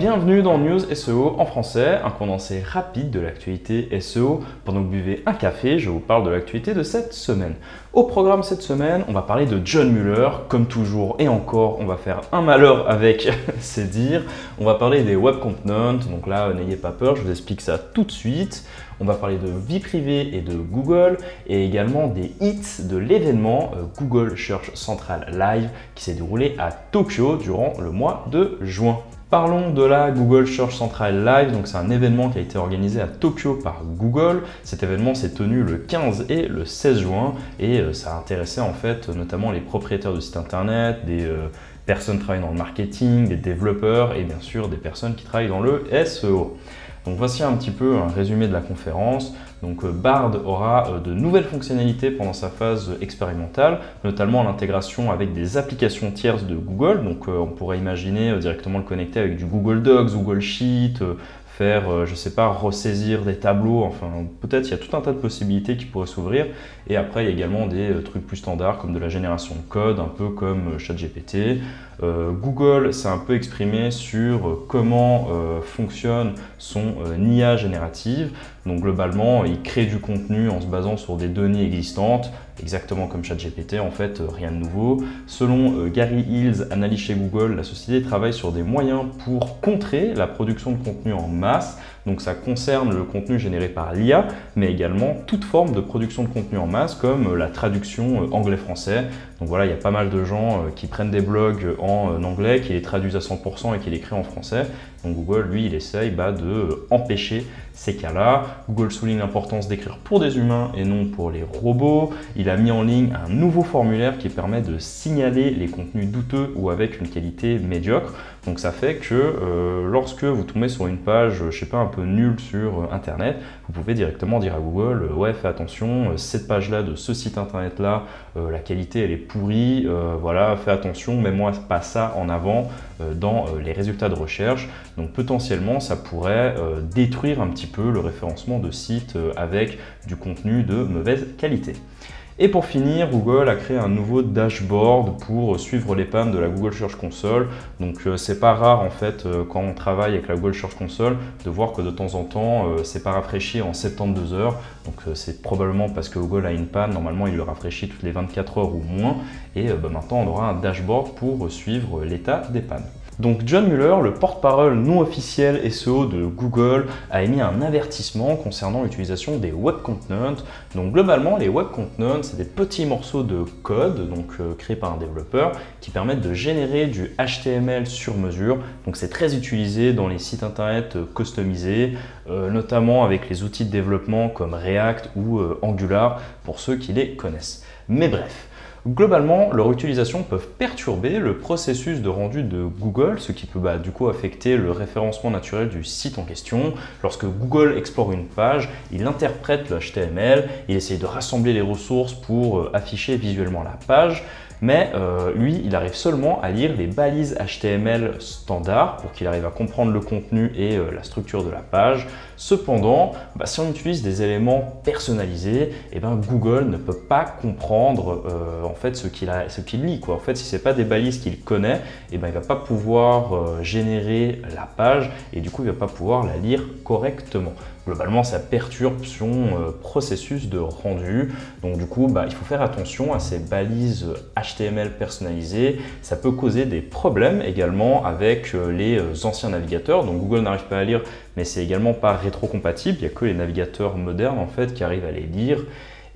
Bienvenue dans News SEO en français, un condensé rapide de l'actualité SEO. Pendant que vous buvez un café, je vous parle de l'actualité de cette semaine. Au programme cette semaine, on va parler de John Muller, comme toujours et encore, on va faire un malheur avec, c'est dire. On va parler des web components, donc là, n'ayez pas peur, je vous explique ça tout de suite. On va parler de vie privée et de Google et également des hits de l'événement euh, Google Search Central Live qui s'est déroulé à Tokyo durant le mois de juin. Parlons de la Google Search Central Live. Donc c'est un événement qui a été organisé à Tokyo par Google. Cet événement s'est tenu le 15 et le 16 juin et euh, ça a intéressé en fait notamment les propriétaires de sites internet, des euh, personnes qui travaillent dans le marketing, des développeurs et bien sûr des personnes qui travaillent dans le SEO. Donc voici un petit peu un résumé de la conférence. Donc euh, Bard aura euh, de nouvelles fonctionnalités pendant sa phase expérimentale, notamment l'intégration avec des applications tierces de Google. Donc euh, on pourrait imaginer directement le connecter avec du Google Docs, Google Sheet, faire, je sais pas, ressaisir des tableaux, enfin peut-être il y a tout un tas de possibilités qui pourraient s'ouvrir. Et après il y a également des trucs plus standards comme de la génération de code, un peu comme ChatGPT. Google s'est un peu exprimé sur comment fonctionne son IA générative. Donc globalement, il crée du contenu en se basant sur des données existantes, exactement comme ChatGPT en fait, euh, rien de nouveau. Selon euh, Gary Hills, analyste chez Google, la société travaille sur des moyens pour contrer la production de contenu en masse. Donc ça concerne le contenu généré par l'IA, mais également toute forme de production de contenu en masse comme euh, la traduction anglais-français. Donc voilà, il y a pas mal de gens qui prennent des blogs en anglais, qui les traduisent à 100% et qui les créent en français. Donc Google, lui, il essaye bah, de empêcher ces cas-là. Google souligne l'importance d'écrire pour des humains et non pour les robots. Il a mis en ligne un nouveau formulaire qui permet de signaler les contenus douteux ou avec une qualité médiocre. Donc ça fait que euh, lorsque vous tombez sur une page, je sais pas, un peu nulle sur euh, Internet, vous pouvez directement dire à Google, euh, ouais, fais attention, cette page-là de ce site Internet-là, la qualité elle est pourrie, voilà, fais attention, mets-moi pas ça en avant dans les résultats de recherche. Donc potentiellement, ça pourrait détruire un petit peu le référencement de sites avec du contenu de mauvaise qualité. Et pour finir, Google a créé un nouveau dashboard pour suivre les pannes de la Google Search Console. Donc euh, c'est pas rare en fait euh, quand on travaille avec la Google Search Console de voir que de temps en temps euh, c'est pas rafraîchi en 72 heures. Donc c'est probablement parce que Google a une panne. Normalement il le rafraîchit toutes les 24 heures ou moins. Et bah, maintenant on aura un dashboard pour suivre l'état des pannes. Donc John Muller, le porte-parole non officiel SEO de Google, a émis un avertissement concernant l'utilisation des web components. Donc globalement, les web components, c'est des petits morceaux de code donc euh, créés par un développeur qui permettent de générer du HTML sur mesure. Donc c'est très utilisé dans les sites internet euh, customisés, euh, notamment avec les outils de développement comme React ou Angular pour ceux qui les connaissent. Mais bref, Globalement, leur utilisation peut perturber le processus de rendu de Google, ce qui peut bah, du coup affecter le référencement naturel du site en question. Lorsque Google explore une page, il interprète le HTML, il essaye de rassembler les ressources pour euh, afficher visuellement la page, mais euh, lui, il arrive seulement à lire les balises HTML standards pour qu'il arrive à comprendre le contenu et euh, la structure de la page. Cependant, bah, si on utilise des éléments personnalisés, eh ben, Google ne peut pas comprendre euh, en fait ce qu'il lit. En fait, si ce n'est pas des balises qu'il connaît, eh ben, il ne va pas pouvoir générer la page et du coup, il ne va pas pouvoir la lire correctement globalement ça perturbe son euh, processus de rendu. Donc du coup, bah, il faut faire attention à ces balises HTML personnalisées. Ça peut causer des problèmes également avec euh, les euh, anciens navigateurs. Donc Google n'arrive pas à lire, mais c'est également pas rétrocompatible. Il n'y a que les navigateurs modernes en fait qui arrivent à les lire.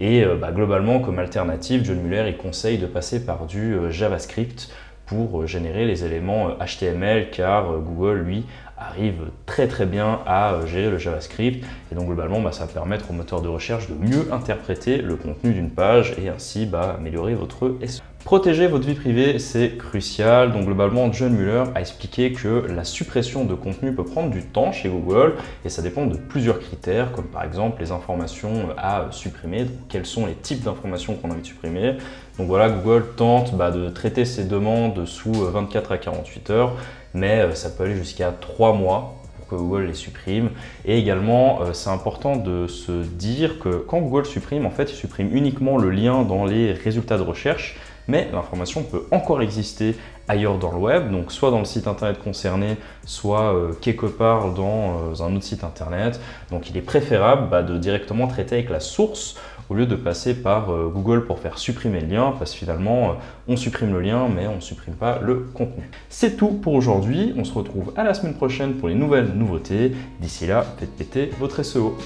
Et bah, globalement, comme alternative, John Muller il conseille de passer par du JavaScript pour générer les éléments HTML car Google lui arrive très très bien à euh, gérer le JavaScript et donc globalement bah, ça va permettre au moteur de recherche de mieux interpréter le contenu d'une page et ainsi bah, améliorer votre SEO. Protéger votre vie privée, c'est crucial. Donc globalement, John Muller a expliqué que la suppression de contenu peut prendre du temps chez Google et ça dépend de plusieurs critères, comme par exemple les informations à supprimer, quels sont les types d'informations qu'on a envie de supprimer? Donc voilà, Google tente bah, de traiter ces demandes sous 24 à 48 heures mais euh, ça peut aller jusqu'à 3 mois pour que Google les supprime. Et également, euh, c'est important de se dire que quand Google supprime, en fait, il supprime uniquement le lien dans les résultats de recherche, mais l'information peut encore exister ailleurs dans le web, donc soit dans le site internet concerné, soit euh, quelque part dans euh, un autre site internet. Donc il est préférable bah, de directement traiter avec la source au lieu de passer par euh, Google pour faire supprimer le lien, parce que finalement, on supprime le lien, mais on ne supprime pas le contenu. C'est tout pour aujourd'hui. On se retrouve à la semaine prochaine pour les nouvelles nouveautés. D'ici là, faites péter votre SEO.